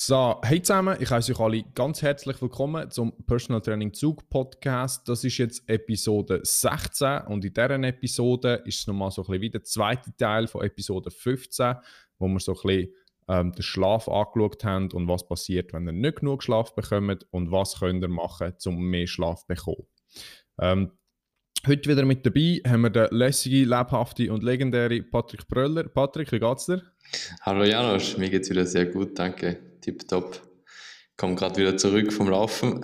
So, hey zusammen, ich heiße euch alle ganz herzlich willkommen zum Personal Training Zug Podcast. Das ist jetzt Episode 16 und in dieser Episode ist es nochmal so ein bisschen wie der zweite Teil von Episode 15, wo wir so ein bisschen ähm, den Schlaf angeschaut haben und was passiert, wenn ihr nicht genug Schlaf bekommt und was könnt ihr machen, um mehr Schlaf zu bekommen. Ähm, heute wieder mit dabei haben wir den lässige, lebhafte und legendäre Patrick Bröller. Patrick, wie geht's dir? Hallo Janosch, mir geht's wieder sehr gut, danke. Tipptopp. Komme gerade wieder zurück vom Laufen.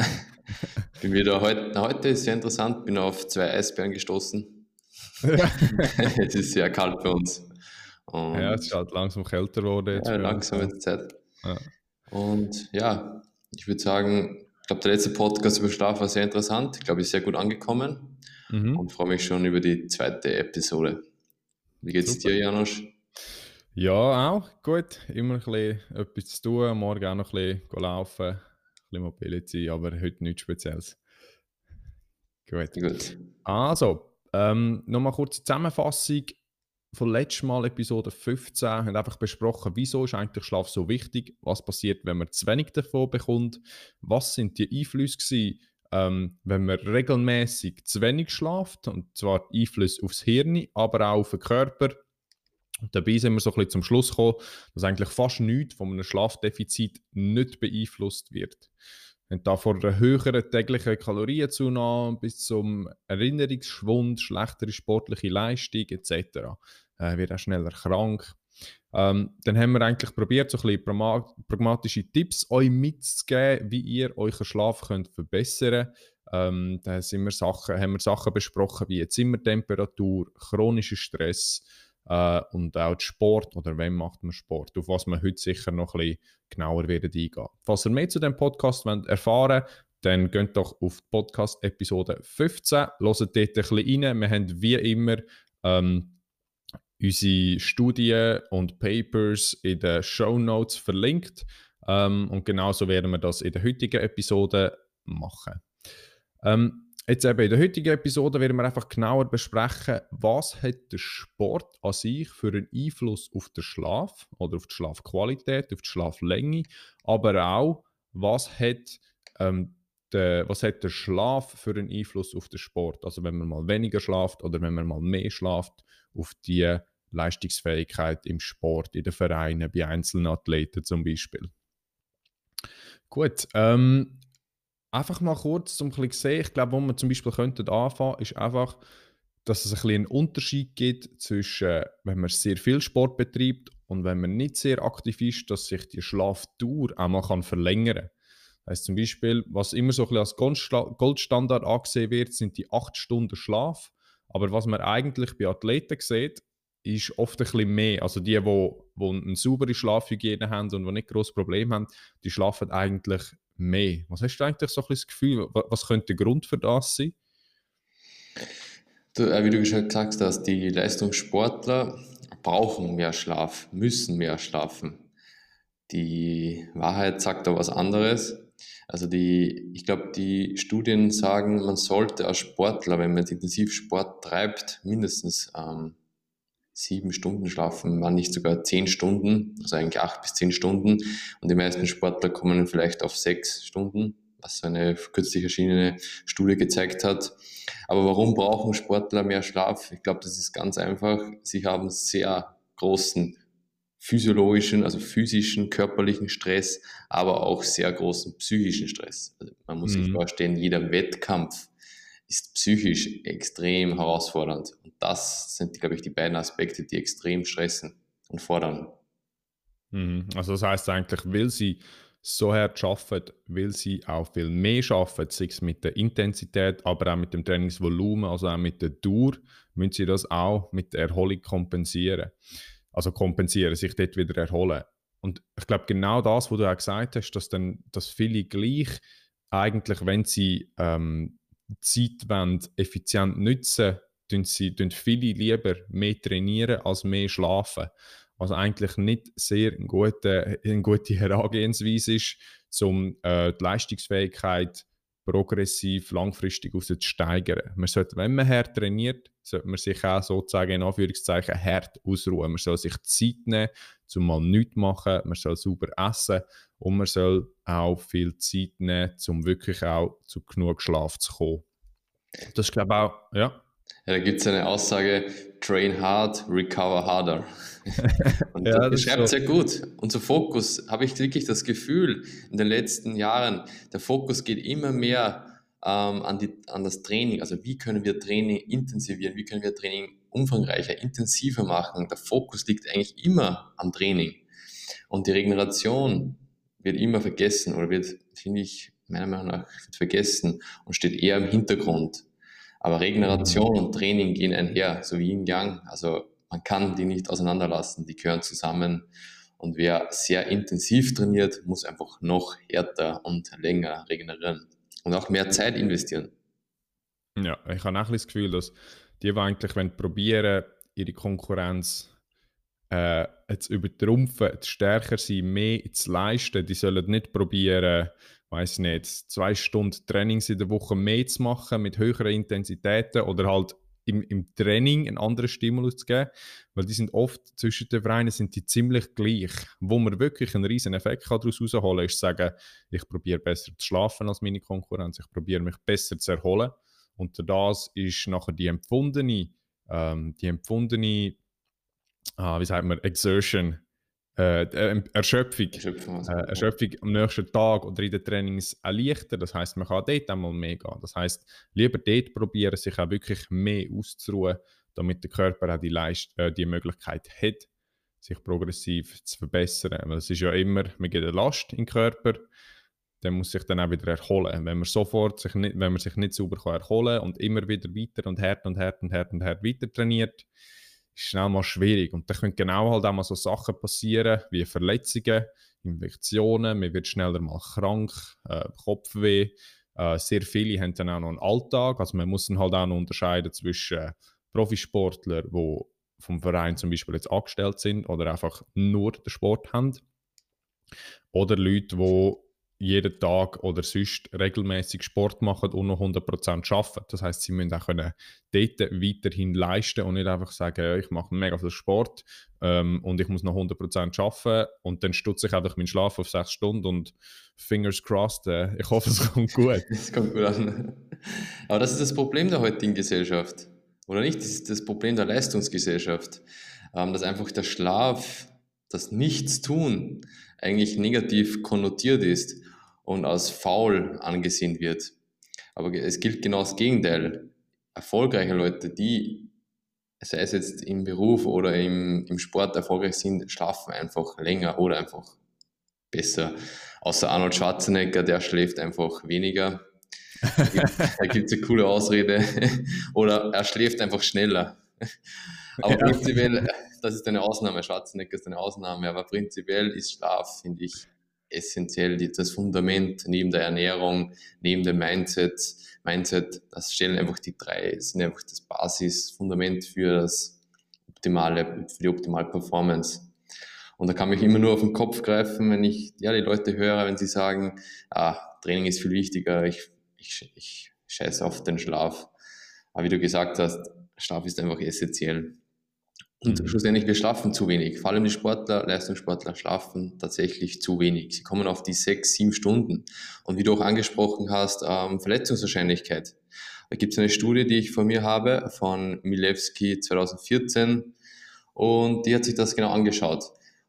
bin wieder heute, heute ist sehr interessant, bin auf zwei Eisbären gestoßen. es ist sehr kalt bei uns. Und ja, es ist halt langsam kälter geworden. ja, langsam wird Zeit. Ja. Und ja, ich würde sagen, ich glaube, der letzte Podcast über Schlaf war sehr interessant. Ich glaube, ist sehr gut angekommen mhm. und freue mich schon über die zweite Episode. Wie geht's Super. dir, Janosch? Ja, auch gut. Immer ein bisschen etwas zu tun. Morgen auch noch ein bisschen laufen, ein bisschen Mobility, aber heute nichts Spezielles. Gut. gut. Also, ähm, nochmal kurze Zusammenfassung von letztem Mal, Episode 15, haben einfach besprochen, wieso ist eigentlich Schlaf so wichtig, was passiert, wenn man zu wenig davon bekommt, was sind die Einflüsse gewesen, ähm, wenn man regelmäßig zu wenig schlaft, und zwar Einflüsse aufs Hirn, aber auch auf den Körper, und dabei sind wir so ein bisschen zum Schluss gekommen, dass eigentlich fast nichts von einem Schlafdefizit nicht beeinflusst wird. Und da von einer höheren täglichen Kalorienzunahme bis zum Erinnerungsschwund, schlechtere sportliche Leistung etc. Äh, wird auch schneller krank. Ähm, dann haben wir eigentlich probiert, so ein bisschen pragmatische Tipps euch mitzugeben, wie ihr euren Schlaf könnt verbessern könnt. Ähm, da sind wir Sachen, haben wir Sachen besprochen wie Zimmertemperatur, chronischer Stress, äh, und auch Sport oder wann macht man Sport, auf was wir heute sicher noch ein bisschen genauer werden eingehen. Falls ihr mehr zu dem Podcast wollt erfahren dann geht doch auf die Podcast-Episode 15, hört dort ein bisschen rein. Wir haben wie immer ähm, unsere Studien und Papers in den Show Notes verlinkt. Ähm, und genauso werden wir das in der heutigen Episode machen. Ähm, Jetzt eben in der heutigen Episode werden wir einfach genauer besprechen, was hat der Sport an sich für einen Einfluss auf den Schlaf oder auf die Schlafqualität, auf die Schlaflänge, aber auch, was hat, ähm, der, was hat der Schlaf für einen Einfluss auf den Sport. Also wenn man mal weniger schlaft oder wenn man mal mehr schlaft, auf die Leistungsfähigkeit im Sport, in den Vereinen, bei einzelnen Athleten zum Beispiel. Gut, ähm, einfach mal kurz zum ein sehen, ich glaube, wo man zum Beispiel könnte anfangen, ist einfach, dass es ein bisschen einen Unterschied gibt zwischen, wenn man sehr viel Sport betreibt und wenn man nicht sehr aktiv ist, dass sich die Schlafdauer auch mal kann verlängern kann. Das heißt zum Beispiel, was immer so ein bisschen als Goldstandard angesehen wird, sind die 8 Stunden Schlaf. Aber was man eigentlich bei Athleten sieht, ist oft ein bisschen mehr. Also die, die, die eine saubere Schlafhygiene haben und die nicht großes Problem haben, die schlafen eigentlich mehr. Was hast du eigentlich so ein das Gefühl, was könnte der Grund für das sein? Äh, wie du schon gesagt hast, die Leistungssportler brauchen mehr Schlaf, müssen mehr schlafen. Die Wahrheit sagt da was anderes. Also die, ich glaube, die Studien sagen, man sollte als Sportler, wenn man intensiv Sport treibt, mindestens ähm, sieben Stunden schlafen, waren nicht sogar zehn Stunden, also eigentlich acht bis zehn Stunden. Und die meisten Sportler kommen vielleicht auf sechs Stunden, was so eine kürzlich erschienene Studie gezeigt hat. Aber warum brauchen Sportler mehr Schlaf? Ich glaube, das ist ganz einfach. Sie haben sehr großen physiologischen, also physischen, körperlichen Stress, aber auch sehr großen psychischen Stress. Also man muss mhm. sich vorstellen, jeder Wettkampf ist psychisch extrem herausfordernd. Und das sind, glaube ich, die beiden Aspekte, die extrem stressen und fordern. Mhm. Also das heißt eigentlich, will sie so hart arbeiten, will sie auch viel mehr arbeiten, sei es mit der Intensität, aber auch mit dem Trainingsvolumen, also auch mit der Dauer, müssen sie das auch mit der Erholung kompensieren. Also kompensieren, sich dort wieder erholen. Und ich glaube, genau das, was du auch gesagt hast, dass dann dass viele gleich eigentlich, wenn sie ähm, Zeit wollen, effizient nutzen, tun sie tun viele lieber mehr trainieren als mehr schlafen. Was eigentlich nicht sehr eine gute, eine gute Herangehensweise ist, um äh, die Leistungsfähigkeit progressiv langfristig steigern. Man sollte, wenn man hart trainiert, sollte man sich auch sozusagen in Anführungszeichen hart ausruhen. Man soll sich Zeit nehmen, um mal nichts zu machen, man soll sauber essen und man soll auch viel Zeit nehmen, um wirklich auch zu genug Schlaf zu kommen. Das ist, glaube ich, auch, ja. Ja, da gibt es eine Aussage, train hard, recover harder. Und ja, das beschreibt sehr gut. Unser Fokus, habe ich wirklich das Gefühl, in den letzten Jahren, der Fokus geht immer mehr ähm, an, die, an das Training. Also wie können wir Training intensivieren, wie können wir Training umfangreicher, intensiver machen. Der Fokus liegt eigentlich immer am Training. Und die Regeneration wird immer vergessen oder wird, finde ich, meiner Meinung nach vergessen und steht eher im Hintergrund. Aber Regeneration und Training gehen einher, so wie Yin Yang. Also man kann die nicht auseinanderlassen, die gehören zusammen. Und wer sehr intensiv trainiert, muss einfach noch härter und länger regenerieren und auch mehr Zeit investieren. Ja, ich habe auch das Gefühl, dass die, die eigentlich probieren, ihre Konkurrenz äh, zu übertrumpfen, zu stärker sein, mehr zu leisten, die sollen nicht probieren, weiß nicht, zwei Stunden Trainings in der Woche mehr zu machen mit höheren Intensitäten oder halt im, im Training einen anderen Stimulus zu geben, weil die sind oft zwischen den Vereinen sind die ziemlich gleich. Wo man wirklich einen riesen Effekt daraus herausholen kann, ist sagen, ich probiere besser zu schlafen als meine Konkurrenz, ich probiere mich besser zu erholen und das ist nachher die empfundene, ähm, die empfundene, ah, wie sagt man, Exertion, äh, äh, Erschöpfung, Erschöpfung, also. äh, Erschöpfung am nächsten Tag oder in den Trainings erleichtern. Das heißt, man kann dort einmal mehr gehen. Das heißt, lieber dort probieren, sich auch wirklich mehr auszuruhen, damit der Körper auch die, Leist äh, die Möglichkeit hat, sich progressiv zu verbessern. Weil es ist ja immer, man geht eine Last in den Körper, der muss sich dann auch wieder erholen. Wenn man sofort sich nicht, wenn man sich nicht sauber kann erholen und immer wieder weiter und härter und härter und härter und härter weiter trainiert, ist schnell mal schwierig. Und da können genau halt auch mal so Sachen passieren, wie Verletzungen, Infektionen, man wird schneller mal krank, äh, Kopfweh. Äh, sehr viele haben dann auch noch einen Alltag, also man muss dann halt auch noch unterscheiden zwischen äh, Profisportlern, die vom Verein zum Beispiel jetzt angestellt sind oder einfach nur den Sport haben, oder Leute, die jeden Tag oder sonst regelmäßig Sport machen und noch 100% arbeiten. Das heißt, sie müssen auch können dort weiterhin leisten und nicht einfach sagen, ich mache mega viel Sport ähm, und ich muss noch 100% arbeiten und dann stutze ich einfach meinen Schlaf auf 6 Stunden und fingers crossed, äh, ich hoffe, es kommt gut. Es kommt gut an. Aber das ist das Problem der heutigen Gesellschaft. Oder nicht? Das ist das Problem der Leistungsgesellschaft. Ähm, dass einfach der Schlaf, das Nichtstun eigentlich negativ konnotiert ist und als faul angesehen wird. Aber es gilt genau das Gegenteil. Erfolgreiche Leute, die, sei es jetzt im Beruf oder im, im Sport erfolgreich sind, schlafen einfach länger oder einfach besser. Außer Arnold Schwarzenegger, der schläft einfach weniger. Da gibt es eine coole Ausrede. oder er schläft einfach schneller. Aber prinzipiell, das ist eine Ausnahme. Schwarzenegger ist eine Ausnahme, aber prinzipiell ist Schlaf, finde ich, essentiell das Fundament neben der Ernährung, neben dem Mindset. Mindset, das stellen einfach die drei, sind einfach das Basisfundament für das optimale, für die optimale Performance. Und da kann mich immer nur auf den Kopf greifen, wenn ich ja, die Leute höre, wenn sie sagen, ah, Training ist viel wichtiger, ich, ich, ich scheiße auf den Schlaf. Aber wie du gesagt hast, Schlaf ist einfach essentiell. Und mhm. schlussendlich, wir schlafen zu wenig. Vor allem die Sportler, Leistungssportler schlafen tatsächlich zu wenig. Sie kommen auf die sechs, sieben Stunden. Und wie du auch angesprochen hast, ähm, Verletzungswahrscheinlichkeit. Da gibt es eine Studie, die ich von mir habe, von Milewski 2014. Und die hat sich das genau angeschaut.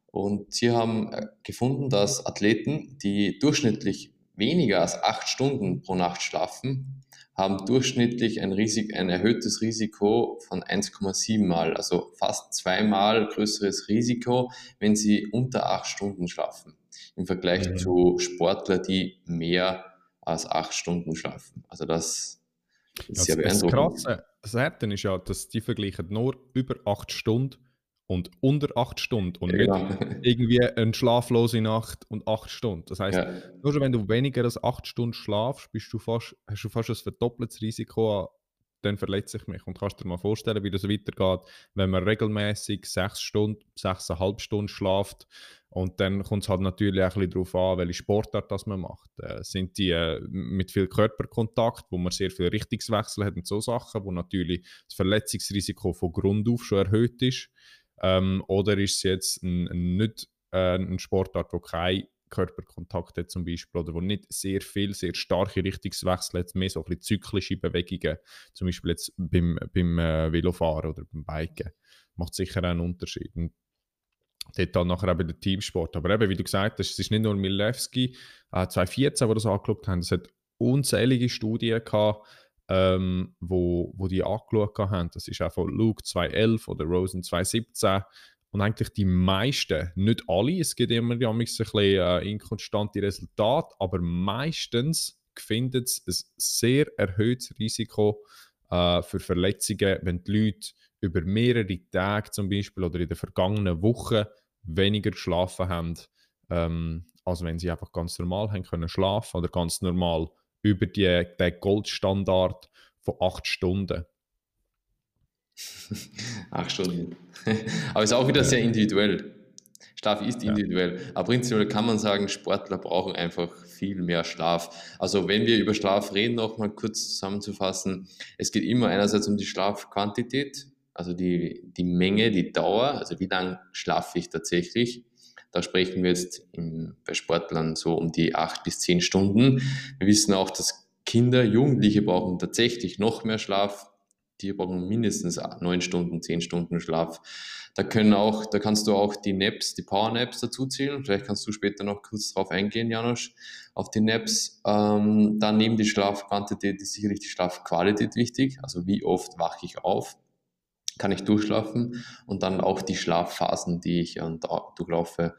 Und sie haben äh, gefunden, dass Athleten, die durchschnittlich weniger als acht Stunden pro Nacht schlafen, haben durchschnittlich ein, Risik, ein erhöhtes Risiko von 1,7 Mal, also fast zweimal größeres Risiko, wenn sie unter acht Stunden schlafen, im Vergleich mhm. zu Sportlern, die mehr als acht Stunden schlafen. Also das ist das, sehr beeindruckend. Das Krasse, Härte ist ja, dass die vergleichen nur über acht Stunden und unter acht Stunden und ja, nicht genau. irgendwie eine schlaflose Nacht und acht Stunden. Das heißt, ja. nur schon wenn du weniger als acht Stunden schlafst, bist du fast, hast du fast ein verdoppeltes Risiko, dann verletze ich mich. Und kannst dir mal vorstellen, wie das weitergeht, wenn man regelmäßig sechs Stunden, sechseinhalb Stunden schlaft Und dann kommt es halt natürlich auch ein bisschen darauf an, welche Sportart das man macht. Äh, sind die äh, mit viel Körperkontakt, wo man sehr viel Richtungswechsel hat und so Sachen, wo natürlich das Verletzungsrisiko von Grund auf schon erhöht ist. Ähm, oder ist es jetzt ein, ein nicht äh, ein Sportart, wo kein Körperkontakt hat zum Beispiel oder wo nicht sehr viel, sehr starke Richtungswechsel hat, mehr so ein bisschen zyklische Bewegungen, zum Beispiel jetzt beim, beim äh, Velofahren oder beim Biken, macht sicher einen Unterschied. Und dort dann nachher eben der Teamsport. Aber eben, wie du gesagt hast, es ist nicht nur Milewski, äh, 2014, wo das angeschaut haben, es hat unzählige Studien gehabt, ähm, wo, wo die angeschaut haben. Das ist auch von Luke 2011 oder Rosen 2017. Und eigentlich die meisten, nicht alle, es gibt immer ein bisschen äh, inkonstante Resultate, aber meistens findet es ein sehr erhöhtes Risiko äh, für Verletzungen, wenn die Leute über mehrere Tage zum Beispiel oder in den vergangenen Wochen weniger geschlafen haben, ähm, als wenn sie einfach ganz normal haben können schlafen oder ganz normal über die, den Goldstandard von acht Stunden. acht Stunden. Aber es ist auch wieder sehr individuell. Schlaf ist individuell. Ja. Aber prinzipiell kann man sagen, Sportler brauchen einfach viel mehr Schlaf. Also wenn wir über Schlaf reden, noch mal kurz zusammenzufassen, es geht immer einerseits um die Schlafquantität, also die, die Menge, die Dauer, also wie lange schlafe ich tatsächlich. Da sprechen wir jetzt im, bei Sportlern so um die acht bis zehn Stunden. Wir wissen auch, dass Kinder, Jugendliche brauchen tatsächlich noch mehr Schlaf. Die brauchen mindestens neun Stunden, zehn Stunden Schlaf. Da können auch, da kannst du auch die Naps, die Power Naps dazu zählen. Vielleicht kannst du später noch kurz drauf eingehen, Janosch, auf die Naps. Ähm, dann neben die Schlafquantität ist sicherlich die Schlafqualität wichtig. Also wie oft wache ich auf? Kann ich durchschlafen und dann auch die Schlafphasen, die ich äh, durchlaufe.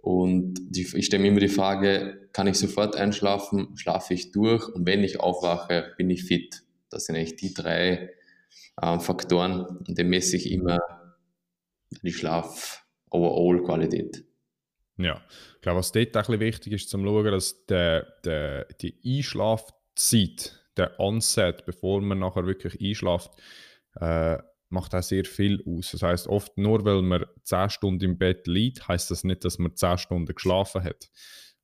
Und die, ich stelle mir immer die Frage, kann ich sofort einschlafen, schlafe ich durch und wenn ich aufwache, bin ich fit? Das sind eigentlich die drei äh, Faktoren und dem messe ich immer die Schlaf-Overall-Qualität. Ja, ich glaube, was dort auch ein wichtig ist, zum schauen, dass der, der, die Einschlafzeit, der Onset, bevor man nachher wirklich einschlaft, äh, macht auch sehr viel aus. Das heißt, oft nur weil man 10 Stunden im Bett liegt, heißt das nicht, dass man 10 Stunden geschlafen hat.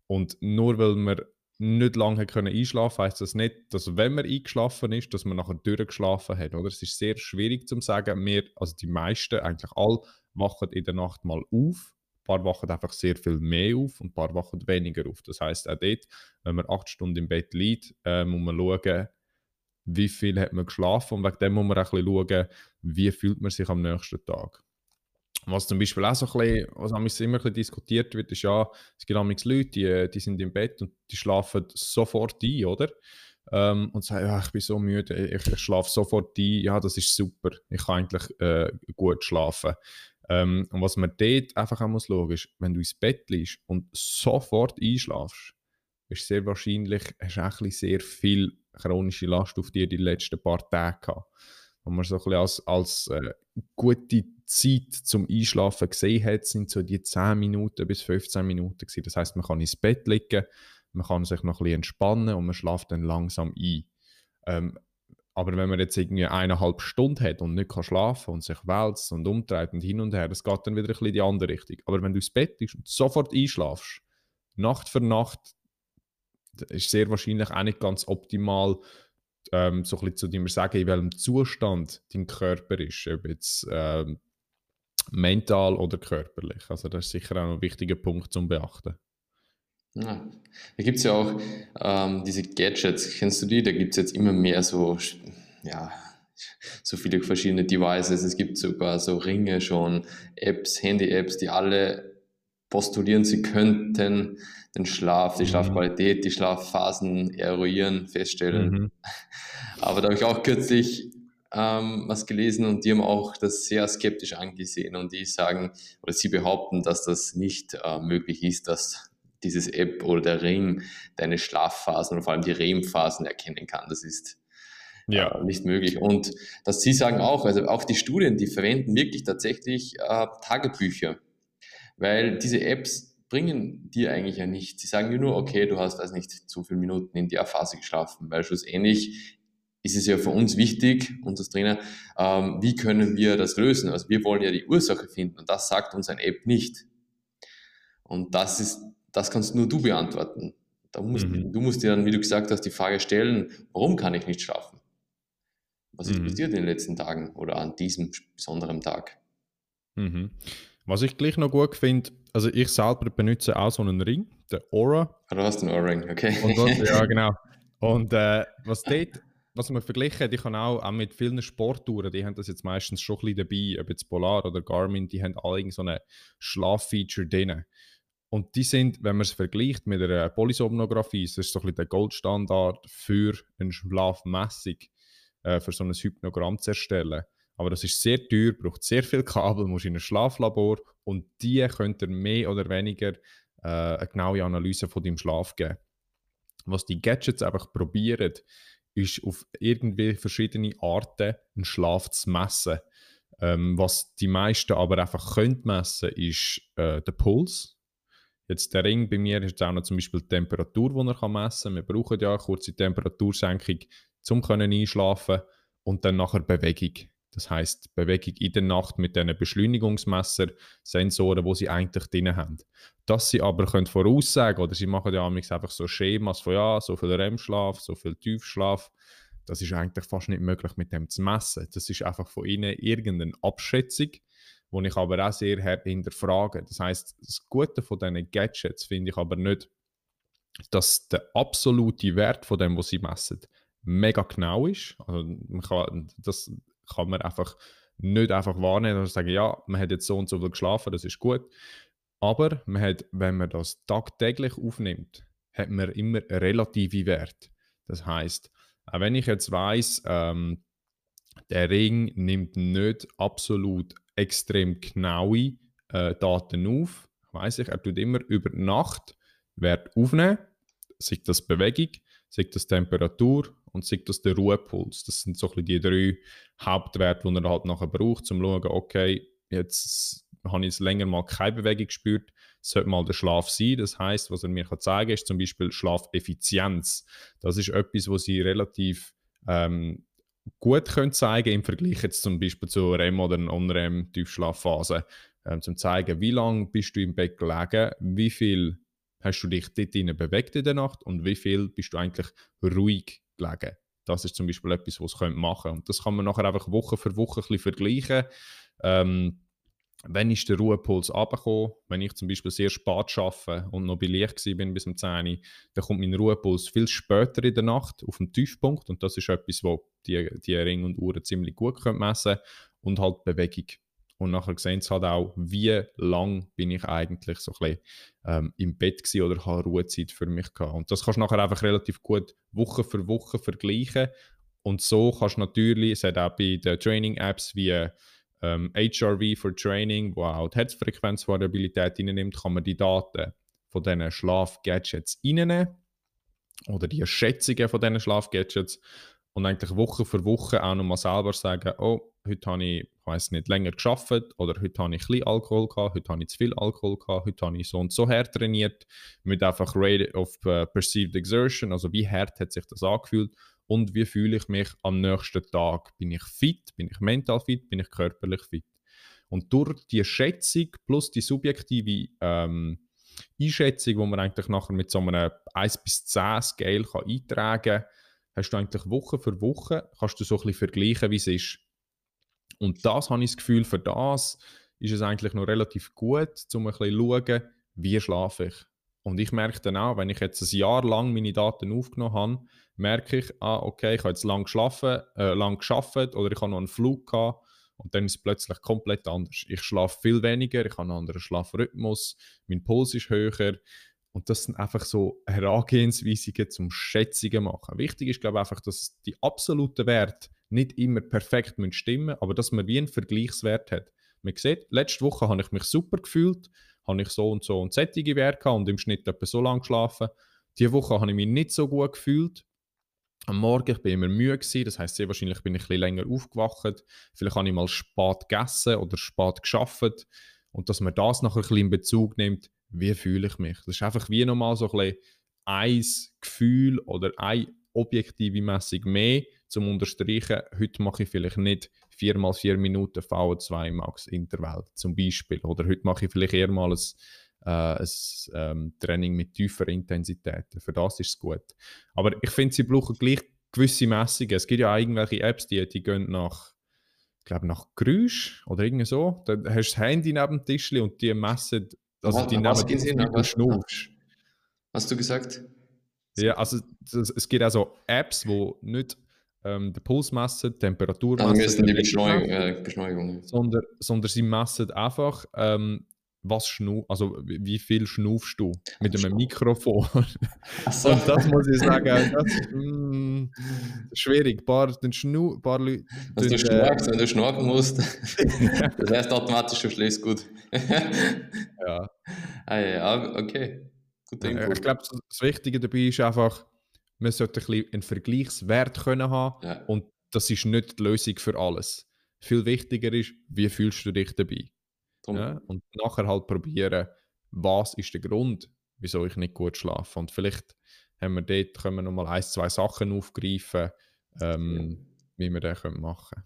Und nur weil man nicht lange können einschlafen heißt das nicht, dass wenn man eingeschlafen ist, dass man nachher durchgeschlafen hat. Oder? Es ist sehr schwierig zu sagen. Wir, also die meisten, eigentlich alle, wachen in der Nacht mal auf. Ein paar wachen einfach sehr viel mehr auf und ein paar wachen weniger auf. Das heißt auch dort, wenn man acht Stunden im Bett liegt, äh, muss man schauen, wie viel hat man geschlafen und wegen dem muss man auch ein bisschen schauen, wie fühlt man sich am nächsten Tag. Was zum Beispiel auch so ein bisschen, was immer ein bisschen diskutiert wird, ist ja, es gibt manchmal Leute, die, die sind im Bett und die schlafen sofort ein, oder? Ähm, und sagen, ja, ich bin so müde, ich, ich schlafe sofort ein, ja, das ist super, ich kann eigentlich äh, gut schlafen. Ähm, und was man dort einfach auch muss schauen, ist, wenn du ins Bett liegst und sofort einschlafst, ist sehr wahrscheinlich, hast du sehr viel chronische Last auf dir die letzten paar Tage gehabt. Und man so ein als, als äh, gute Zeit zum Einschlafen gesehen hat, sind so die 10 Minuten bis 15 Minuten gewesen. Das heißt, man kann ins Bett liegen, man kann sich noch ein bisschen entspannen und man schlaft dann langsam ein. Ähm, aber wenn man jetzt irgendwie eineinhalb Stunden hat und nicht kann schlafen und sich wälzt und umdreht und hin und her, das geht dann wieder ein bisschen in die andere Richtung. Aber wenn du ins Bett bist und sofort einschlafst, Nacht für Nacht ist sehr wahrscheinlich auch nicht ganz optimal, ähm, so ein zu dir sagen, in welchem Zustand dein Körper ist, ob jetzt ähm, mental oder körperlich. Also das ist sicher auch ein wichtiger Punkt zum Beachten. Ja. Da gibt es ja auch ähm, diese Gadgets, kennst du die? Da gibt es jetzt immer mehr so, ja, so viele verschiedene Devices. Es gibt sogar so Ringe schon, Apps, Handy-Apps, die alle postulieren, sie könnten den Schlaf, die mhm. Schlafqualität, die Schlafphasen eruieren, feststellen. Mhm. Aber da habe ich auch kürzlich ähm, was gelesen und die haben auch das sehr skeptisch angesehen und die sagen oder sie behaupten, dass das nicht äh, möglich ist, dass dieses App oder der Ring deine Schlafphasen und vor allem die REM-Phasen erkennen kann. Das ist ja. Äh, nicht möglich. Und dass sie sagen auch, also auch die Studien, die verwenden wirklich tatsächlich äh, Tagebücher, weil diese Apps bringen dir eigentlich ja nichts. Sie sagen dir nur, okay, du hast also nicht zu viele Minuten in der Phase geschlafen, weil schlussendlich ist es ja für uns wichtig, uns als Trainer, ähm, wie können wir das lösen? Also wir wollen ja die Ursache finden und das sagt uns ein App nicht. Und das ist, das kannst nur du beantworten. Da musst, mhm. Du musst dir dann, wie du gesagt hast, die Frage stellen, warum kann ich nicht schlafen? Was ist mhm. passiert in den letzten Tagen oder an diesem besonderen Tag? Mhm. Was ich gleich noch gut finde, also ich selber benutze auch so einen Ring, der Aura. Ah, du hast einen Aura-Ring, okay. Und was, ja, genau. Und äh, was dort, was man verglichen ich habe auch, auch mit vielen Sporttouren, die haben das jetzt meistens schon ein bisschen dabei, ob jetzt Polar oder Garmin, die haben alle so eine Schlaffeature drin. Und die sind, wenn man es vergleicht mit einer Polysomnographie, das ist so ein bisschen der Goldstandard für eine Schlafmessung, äh, für so ein Hypnogramm zu erstellen. Aber das ist sehr teuer, braucht sehr viel Kabel, muss in ein Schlaflabor und die könnt ihr mehr oder weniger äh, eine genaue Analyse von deinem Schlaf geben. Was die Gadgets einfach probieren, ist auf irgendwie verschiedene Arten einen Schlaf zu messen. Ähm, was die meisten aber einfach können messen, ist äh, der Puls. Jetzt der Ring bei mir ist auch noch zum Beispiel die Temperatur, die er messen kann. Wir brauchen ja eine kurze Temperatursenkung, um einschlafen und dann nachher Bewegung. Das heißt Bewegung in der Nacht mit diesen Beschleunigungsmesser, Sensoren, wo sie eigentlich drin haben. Dass sie aber können voraussagen oder sie machen ja einfach so Schemas von ja, so viel REM-Schlaf, so viel Tiefschlaf, das ist eigentlich fast nicht möglich mit dem zu messen. Das ist einfach von ihnen irgendeine Abschätzung, die ich aber auch sehr hinterfrage. Das heißt, das Gute von diesen Gadgets finde ich aber nicht, dass der absolute Wert von dem, was sie messen, mega genau ist. Also man kann, das kann man einfach nicht einfach wahrnehmen und sagen, ja, man hat jetzt so und so viel geschlafen, das ist gut. Aber man hat, wenn man das tagtäglich aufnimmt, hat man immer relative Wert. Das heißt, auch wenn ich jetzt weiß, ähm, der Ring nimmt nicht absolut extrem genaue äh, Daten auf, weiß ich, er tut immer über Nacht Wert aufnehmen, sei das Bewegung, sei das Temperatur und sei das der Ruhepuls. Das sind so ein die drei Hauptwerte, die er halt nachher braucht, um zu schauen, okay, jetzt habe ich länger mal keine Bewegung gespürt, sollte mal der Schlaf sein. Das heißt, was er mir kann zeigen kann, ist zum Beispiel Schlafeffizienz. Das ist etwas, was sie relativ ähm, gut können zeigen im Vergleich jetzt zum Beispiel zu REM oder Non-REM Tiefschlafphase, ähm, zum zeigen, wie lange bist du im Bett gelegen, wie viel hast du dich dort bewegt in der Nacht und wie viel bist du eigentlich ruhig gelegen. Das ist zum Beispiel etwas, was man machen könnte. Und das kann man nachher einfach Woche für Woche ein bisschen vergleichen. Ähm, wenn ist der Ruhepuls runtergekommen, wenn ich zum Beispiel sehr spät arbeite und noch bei Licht bin bis um 10 Uhr, dann kommt mein Ruhepuls viel später in der Nacht auf den Tiefpunkt und das ist etwas, wo die, die Ring und Uhren ziemlich gut messen können und halt Bewegung. Und nachher sehen sie halt auch, wie lang bin ich eigentlich so ein bisschen, ähm, im Bett gewesen oder habe Ruhezeit für mich gehabt. Und das kannst du nachher einfach relativ gut Woche für Woche vergleichen. Und so kannst du natürlich, es hat auch bei den Training-Apps wie ähm, HRV for Training, wo auch die Herzfrequenzvariabilität nimmt, kann man die Daten von diesen Schlaf-Gadgets reinnehmen oder die Schätzungen von diesen Schlaf-Gadgets und eigentlich Woche für Woche auch nochmal selber sagen, oh, heute habe ich, ich weiß nicht, länger geschafft oder heute habe ich ein bisschen Alkohol gehabt, heute habe ich zu viel Alkohol gehabt, heute habe ich so und so hart trainiert, mit einfach Rate of uh, Perceived Exertion, also wie hart hat sich das angefühlt und wie fühle ich mich am nächsten Tag. Bin ich fit, bin ich mental fit, bin ich körperlich fit. Und durch die Schätzung plus die subjektive ähm, Einschätzung, die man eigentlich nachher mit so einem 1 bis 10 Scale kann eintragen kann, hast du eigentlich Woche für Woche, kannst du so ein bisschen vergleichen, wie es ist. Und das habe ich das Gefühl, für das ist es eigentlich noch relativ gut, um ein bisschen zu schauen, wie schlafe ich. Und ich merke dann auch, wenn ich jetzt ein Jahr lang meine Daten aufgenommen habe, merke ich, ah, okay, ich habe jetzt lang geschlafen, äh, lang geschafft oder ich habe noch einen Flug gehabt und dann ist es plötzlich komplett anders. Ich schlafe viel weniger, ich habe einen anderen Schlafrhythmus, mein Puls ist höher und das sind einfach so Herangehensweisungen zum Schätzungen machen. Wichtig ist, glaube ich, einfach, dass die absoluten Werte nicht immer perfekt stimmen müssen, aber dass man wie einen Vergleichswert hat. Man sieht, letzte Woche habe ich mich super gefühlt, habe ich so und so und sättige Werte gehabt und im Schnitt etwa so lange geschlafen. Diese Woche habe ich mich nicht so gut gefühlt. Am Morgen ich bin ich immer müde gewesen, das heißt sehr wahrscheinlich bin ich ein bisschen länger aufgewacht. Vielleicht habe ich mal spät gegessen oder spät geschafft und dass man das nachher ein bisschen in Bezug nimmt, wie fühle ich mich. Das ist einfach wie nochmal so ein ein Gefühl oder eine objektive Messung mehr, zum unterstreichen, heute mache ich vielleicht nicht 4 mal 4 Minuten VO2 Max Intervall zum Beispiel. Oder heute mache ich vielleicht eher mal ein äh, ein ähm, Training mit tiefer Intensitäten. Für das ist es gut. Aber ich finde, sie brauchen gleich gewisse Messungen. Es gibt ja irgendwelche Apps, die, die gehen nach, ich glaube, nach Geräusch oder irgendwie so. Da hast du das Handy neben dem Tisch und die messen, also was, die was nehmen Sie, du schnufst. Hast du gesagt? Ja, also es, es gibt also Apps, die nicht ähm, den Puls messen, Temperatur messen, müssen die Beschleunigung, äh, Beschleunigung. sondern, sondern sie messen einfach, ähm, was schnu also wie viel schnaufst du mit einem. Mikrofon. So. Und das muss ich sagen, das ist mm, schwierig. Ein paar, den Schnu, paar Leute. Dass du tun, äh, wenn du schnorchen musst. das heißt automatisch, du schläfst gut. ja. ah, ja, okay. Äh, Input. Ich glaube, das- das Wichtige dabei ist einfach, man sollte ein bisschen einen Vergleichswert können haben Ja. und das ist nicht die Lösung für alles. Viel wichtiger ist, wie fühlst du dich dabei? Ja? Und nachher halt probieren, was ist der Grund, wieso ich nicht gut schlafe. Und vielleicht haben wir dort, können wir nochmal ein, zwei Sachen aufgreifen, ähm, wie wir das können machen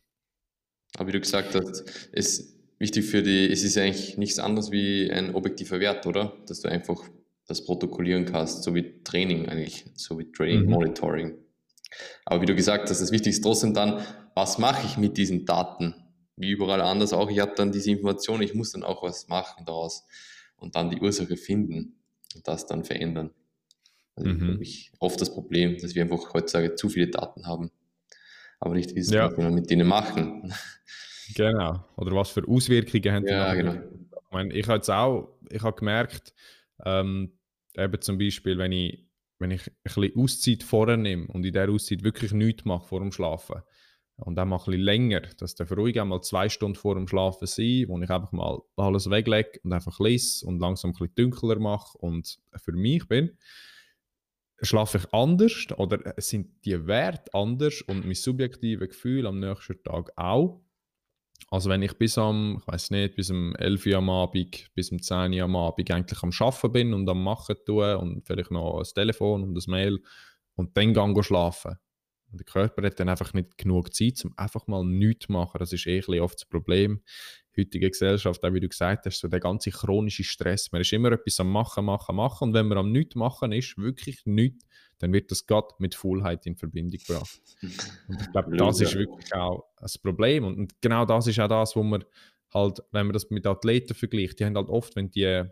Aber wie du gesagt hast, ist wichtig für die, es ist eigentlich nichts anderes wie ein objektiver Wert, oder? Dass du einfach das protokollieren kannst, so wie Training eigentlich, so wie Training Mhm. Monitoring. Aber wie du gesagt hast, das Wichtigste ist trotzdem dann, was mache ich mit diesen Daten? Wie überall anders auch, ich habe dann diese Information, ich muss dann auch was machen daraus und dann die Ursache finden und das dann verändern. Also Mhm. ich oft das Problem, dass wir einfach heutzutage zu viele Daten haben, aber nicht wissen, Ja. was wir mit denen machen. Genau. Oder was für Auswirkungen haben die Ja, genau. Ich meine, ich habe jetzt auch, ich habe gemerkt, ähm, eben zum Beispiel, wenn ich, wenn ich ein bisschen Auszeit vornehme und in dieser Auszeit wirklich nichts mache vor dem Schlafen und dann mal ein bisschen länger, dass der ruhig einmal zwei Stunden vor dem Schlafen sein, wo ich einfach mal alles weglege und einfach lese und langsam ein bisschen dunkler mache und für mich bin, schlafe ich anders oder sind die Werte anders und mein subjektives Gefühl am nächsten Tag auch. Also wenn ich bis am, ich weiß nicht, bis um 11 Uhr am Abend, bis um 10 Uhr am Abend eigentlich am Arbeiten bin und am Machen tue und vielleicht noch das Telefon und das Mail und dann gehe schlafen. Und der Körper hat dann einfach nicht genug Zeit, um einfach mal nichts zu machen. Das ist eh ein oft das Problem. Heutige Gesellschaft, auch wie du gesagt hast, so der ganze chronische Stress. Man ist immer etwas am Machen, Machen, Machen. Und wenn man am Nichts machen ist, wirklich nichts, dann wird das gerade mit Faulheit in Verbindung gebracht. Und ich glaube, das ist wirklich auch das Problem. Und, und genau das ist auch das, wo man halt, wenn man das mit Athleten vergleicht, die haben halt oft, wenn die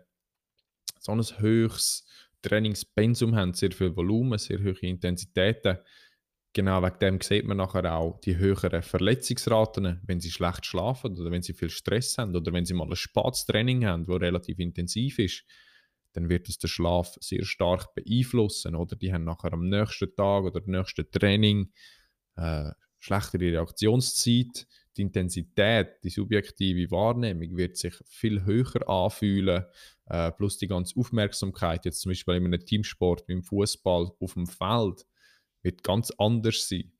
so ein höchstes Trainingspensum haben, sehr viel Volumen, sehr hohe Intensitäten, genau wegen dem sieht man nachher auch die höheren Verletzungsraten, wenn sie schlecht schlafen oder wenn sie viel Stress haben oder wenn sie mal ein Spatztraining haben, das relativ intensiv ist, dann wird es den Schlaf sehr stark beeinflussen. Oder die haben nachher am nächsten Tag oder nächsten Training äh, schlechtere Reaktionszeit. Die Intensität, die subjektive Wahrnehmung wird sich viel höher anfühlen. Äh, plus die ganze Aufmerksamkeit, jetzt zum Beispiel in einem Teamsport wie im Fußball auf dem Feld, wird ganz anders sein.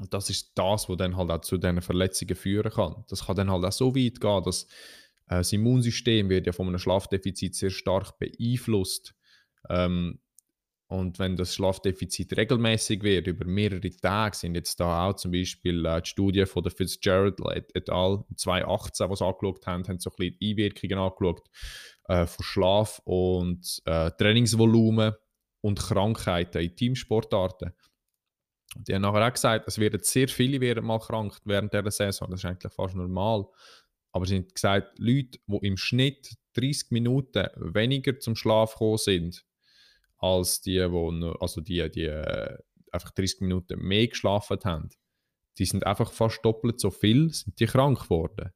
Und das ist das, was dann halt auch zu diesen Verletzungen führen kann. Das kann dann halt auch so weit gehen, dass äh, das Immunsystem wird ja von einem Schlafdefizit sehr stark beeinflusst. Ähm, und wenn das Schlafdefizit regelmäßig wird, über mehrere Tage, sind jetzt da auch zum Beispiel äh, die Studie von der Fitzgerald et, al. 2018, die sie angeschaut haben, haben so ein bisschen die Einwirkungen angeschaut äh, von Schlaf und äh, Trainingsvolumen und Krankheiten in Teamsportarten. Die haben nachher auch gesagt, es werden sehr viele werden mal krank während dieser Saison. Das ist eigentlich fast normal. Aber sie haben gesagt, Leute, die im Schnitt 30 Minuten weniger zum Schlaf gekommen sind, als die, nur- also die, die äh, einfach 30 Minuten mehr geschlafen haben, die sind einfach fast doppelt so viel, sind die krank geworden.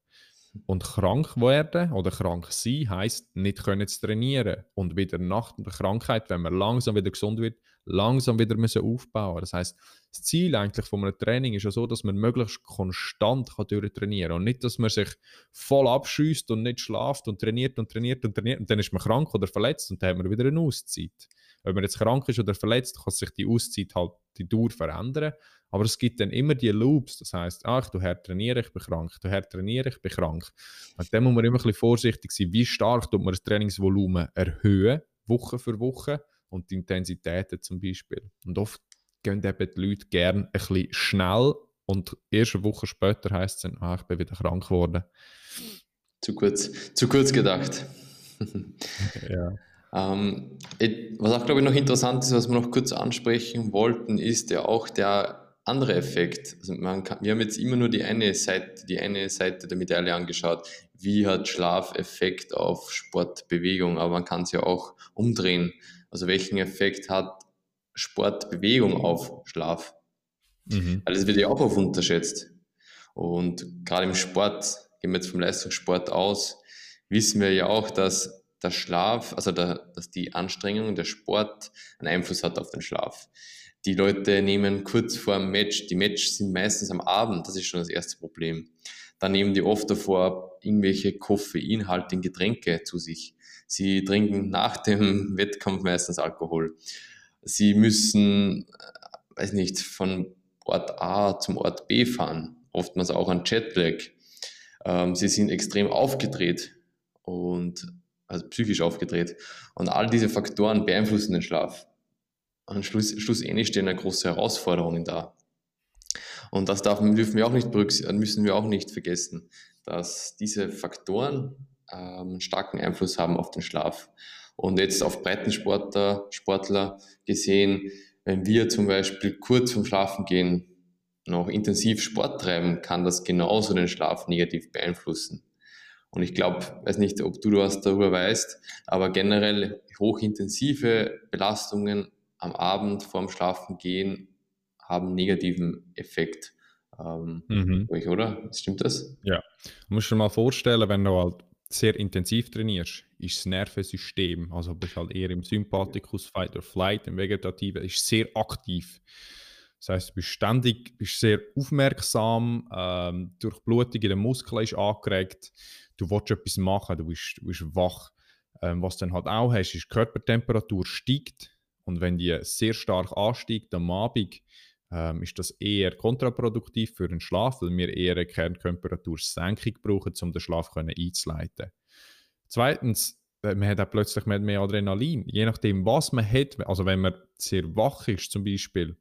Und krank werden oder krank sein heisst, nicht können zu trainieren. Und wieder nach der Krankheit, wenn man langsam wieder gesund wird, langsam wieder müssen aufbauen. Das heißt, das Ziel eigentlich von einem Training ist ja so, dass man möglichst konstant kann durchtrainieren. Und nicht, dass man sich voll abschießt und nicht schlaft und trainiert und trainiert und trainiert. Und dann ist man krank oder verletzt und dann hat man wieder eine Auszeit. Wenn man jetzt krank ist oder verletzt, kann sich die Auszeit halt die Dauer verändern. Aber es gibt dann immer die Loops. Das heißt, ach, du her trainiere, ich bin krank, du her trainiere, ich bin krank. Und dann muss man immer ein bisschen vorsichtig sein, wie stark tut man das Trainingsvolumen erhöhen, Woche für Woche und die Intensitäten zum Beispiel. Und oft gehen eben die Leute gerne ein bisschen schnell und erst eine Woche später heisst es dann, ah, ich bin wieder krank geworden. Zu kurz, zu kurz gedacht. ja. Ähm, was auch, glaube ich, noch interessant ist, was wir noch kurz ansprechen wollten, ist ja auch der andere Effekt. Also man kann, wir haben jetzt immer nur die eine Seite, die eine Seite der Medaille angeschaut. Wie hat Schlaf Effekt auf Sportbewegung? Aber man kann es ja auch umdrehen. Also welchen Effekt hat Sportbewegung auf Schlaf? Mhm. Weil das wird ja auch oft unterschätzt. Und gerade im Sport, gehen wir jetzt vom Leistungssport aus, wissen wir ja auch, dass der Schlaf, also der, dass die Anstrengung, der Sport einen Einfluss hat auf den Schlaf. Die Leute nehmen kurz vor dem Match, die Matches sind meistens am Abend, das ist schon das erste Problem. Dann nehmen die oft davor irgendwelche koffeinhaltigen Getränke zu sich. Sie trinken nach dem Wettkampf meistens Alkohol. Sie müssen, äh, weiß nicht, von Ort A zum Ort B fahren, oftmals auch an Jetlag. Ähm, sie sind extrem aufgedreht und also psychisch aufgedreht. Und all diese Faktoren beeinflussen den Schlaf. Und schluss, schlussendlich stehen eine große Herausforderungen da. Und das darf, dürfen wir auch nicht müssen wir auch nicht vergessen, dass diese Faktoren ähm, einen starken Einfluss haben auf den Schlaf. Und jetzt auf Breitensportler Sportler gesehen, wenn wir zum Beispiel kurz vorm Schlafen gehen noch intensiv Sport treiben, kann das genauso den Schlaf negativ beeinflussen. Und ich glaube, weiß nicht, ob du was darüber weißt, aber generell hochintensive Belastungen am Abend vorm Schlafen gehen haben negativen Effekt. Ähm, mhm. oder? Stimmt das? Ja. Du musst dir mal vorstellen, wenn du halt sehr intensiv trainierst, ist das Nervensystem, also bist halt eher im Sympathikus, Fight or Flight, im Vegetativen, ist sehr aktiv. Das heißt, du bist ständig, bist sehr aufmerksam, ähm, Durchblutung in den Muskeln ist angeregt, du willst etwas machen, du bist, du bist wach. Ähm, was du dann halt auch hast, ist, die Körpertemperatur steigt und wenn die sehr stark ansteigt am Abend, ähm, ist das eher kontraproduktiv für den Schlaf, weil wir eher eine Kerntemperatursenkung brauchen, um den Schlaf können einzuleiten. Zweitens, äh, man hat auch plötzlich mehr Adrenalin. Je nachdem, was man hat, also wenn man sehr wach ist zum Beispiel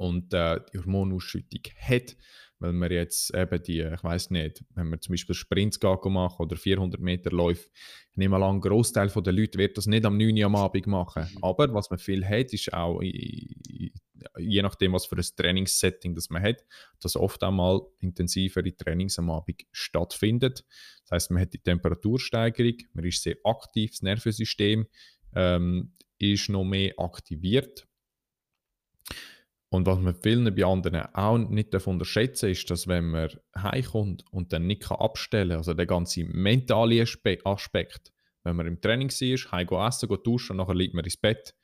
und äh, die Hormonausschüttung hat, weil man jetzt eben die, ich weiß nicht, wenn man zum Beispiel Sprints machen oder 400 Meter läuft, ich nehme an, ein Großteil der Leute wird das nicht am 9 Uhr am Abend machen. Mhm. Aber was man viel hat, ist auch, je nachdem, was für ein Trainingssetting das man hat, dass oft auch mal intensivere Trainings am Abend stattfindet. Das heißt, man hat die Temperatursteigerung, man ist sehr aktiv, das Nervensystem ähm, ist noch mehr aktiviert und was man vielen bei anderen auch nicht unterschätzen ist, dass wenn man heimkommt und dann nicht abstellen kann, also der ganze mentale Aspekt, wenn man im Training ist, heim essen, geht duschen und nachher liegt man ins Bett.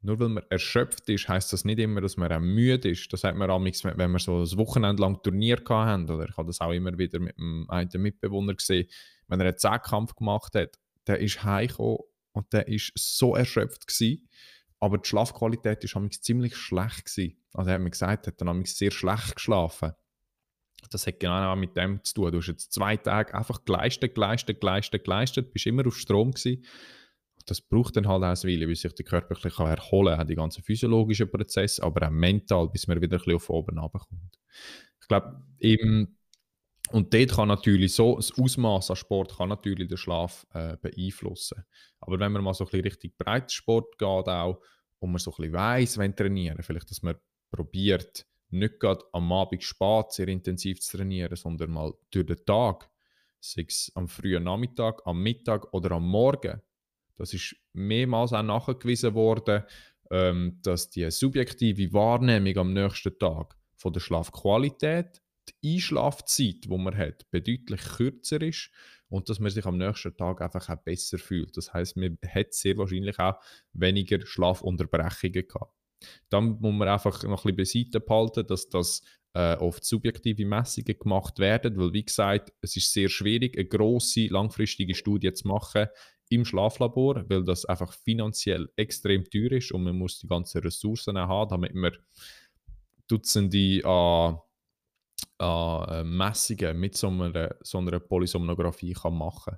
Nur weil man erschöpft ist, heißt das nicht immer, dass man auch müde ist. Das hat man auch wenn wir so ein Wochenende lang Turnier haben, oder ich habe das auch immer wieder mit einem, einem Mitbewohner gesehen, wenn er einen Zehnkampf gemacht hat, der ist heimgekommen und der ist so erschöpft gewesen, aber die Schlafqualität war ziemlich schlecht. Gewesen. Also er hat mir gesagt, er hat dann sehr schlecht geschlafen. Das hat genau mit dem zu tun. Du hast jetzt zwei Tage einfach geleistet, geleistet, geleistet, geleistet, bist immer auf Strom gewesen. Das braucht dann halt auch eine Weile, bis sich der Körper ein bisschen erholen kann, die ganzen physiologischen Prozesse, aber auch mental, bis man wieder ein bisschen auf oben runterkommt. Ich glaube, eben und dort kann natürlich so, das Ausmaß an Sport kann natürlich den Schlaf äh, beeinflussen. Aber wenn man mal so ein bisschen richtig Breitsport geht auch, und man so ein bisschen weiss, wenn trainieren, vielleicht, dass man probiert, nicht gerade am Abend spät sehr intensiv zu trainieren, sondern mal durch den Tag, sei es am frühen Nachmittag, am Mittag oder am Morgen. Das ist mehrmals auch nachgewiesen worden, ähm, dass die subjektive Wahrnehmung am nächsten Tag von der Schlafqualität die Einschlafzeit, die man hat, bedeutlich kürzer ist und dass man sich am nächsten Tag einfach auch besser fühlt. Das heißt, man hat sehr wahrscheinlich auch weniger Schlafunterbrechungen gehabt. Dann muss man einfach noch ein bisschen beiseite behalten, dass das äh, oft subjektive Messungen gemacht werden, weil wie gesagt, es ist sehr schwierig, eine große langfristige Studie zu machen im Schlaflabor, weil das einfach finanziell extrem teuer ist und man muss die ganzen Ressourcen haben, damit man Dutzende an an äh, Messungen mit so einer, so einer Polysomnographie kann machen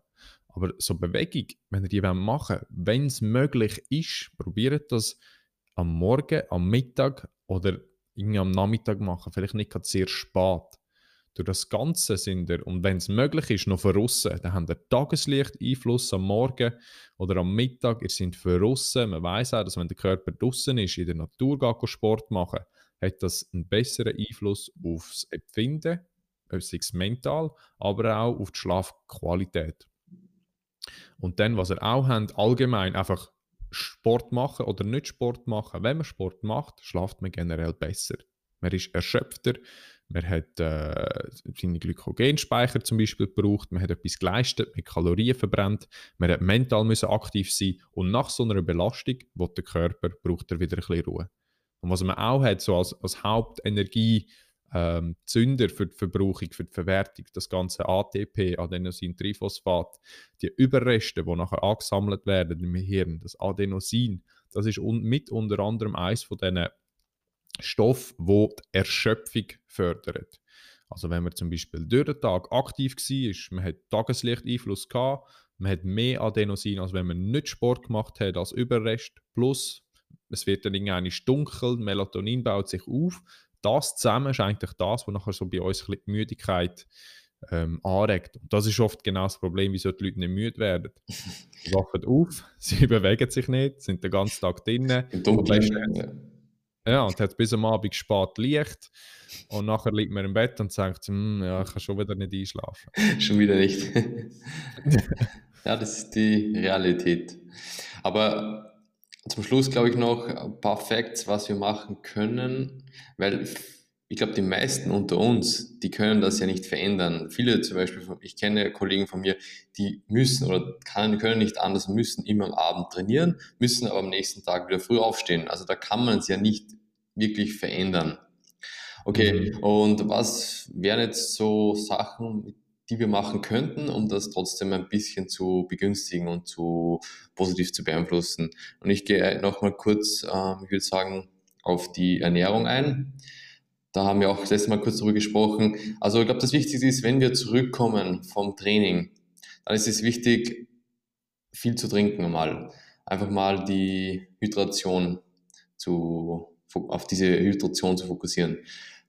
Aber so Bewegung, wenn ihr die machen wollt, wenn es möglich ist, probiert das am Morgen, am Mittag oder irgendwie am Nachmittag machen. Vielleicht nicht gerade sehr spät. durch das Ganze sind ihr, und wenn es möglich ist, noch verrissen, dann habt ihr Tageslicht-Einfluss am Morgen oder am Mittag, ihr seid verrissen. Man weiß auch, dass wenn der Körper draußen ist, in der Natur geht, Sport machen, hat das einen besseren Einfluss aufs Empfinden, sei es mental, aber auch auf die Schlafqualität. Und dann, was ihr auch habt, allgemein einfach Sport machen oder nicht Sport machen. Wenn man Sport macht, schlaft man generell besser. Man ist erschöpfter, man hat äh, seine Glykogenspeicher zum Beispiel gebraucht, man hat etwas geleistet, man hat Kalorien verbrannt, man hat mental müssen aktiv sein und nach so einer Belastung, wo der Körper braucht er wieder ein bisschen Ruhe. Und was man auch hat, so als, als Hauptenergie, ähm, Zünder für die Verbrauchung, für die Verwertung, das ganze ATP, Adenosin-Triphosphat, die Überreste, die nachher angesammelt werden im Hirn, das Adenosin, das ist un mit unter anderem eines von diesen Stoffen, wo die Erschöpfung fördert. Also wenn man zum Beispiel durch den Tag aktiv war, man hat Tageslicht-Einfluss gehabt, man hat mehr Adenosin, als wenn man nicht Sport gemacht hat, als Überrest, plus es wird dann irgendwann dunkel, Melatonin baut sich auf, das zusammen ist eigentlich das, was nachher so bei uns ein die Müdigkeit ähm, anregt. Und das ist oft genau das Problem, wieso die Leute nicht müde werden. Sie wachen auf, sie bewegen sich nicht, sind den ganzen Tag drinnen. Ja. und hat bis am Abend spät Licht. Und nachher liegt man im Bett und sagt, hm, ja, ich kann schon wieder nicht einschlafen. schon wieder nicht. ja, das ist die Realität. Aber zum Schluss glaube ich noch ein paar Facts, was wir machen können, weil ich glaube, die meisten unter uns, die können das ja nicht verändern. Viele zum Beispiel, ich kenne Kollegen von mir, die müssen oder kann, können nicht anders, müssen immer am Abend trainieren, müssen aber am nächsten Tag wieder früh aufstehen. Also da kann man es ja nicht wirklich verändern. Okay, mhm. und was wären jetzt so Sachen, mit die wir machen könnten, um das trotzdem ein bisschen zu begünstigen und zu positiv zu beeinflussen. Und ich gehe nochmal kurz, ähm, ich würde sagen, auf die Ernährung ein. Da haben wir auch letztes Mal kurz darüber gesprochen. Also ich glaube, das Wichtigste ist, wenn wir zurückkommen vom Training, dann ist es wichtig, viel zu trinken mal. Einfach mal die Hydration zu, auf diese Hydration zu fokussieren.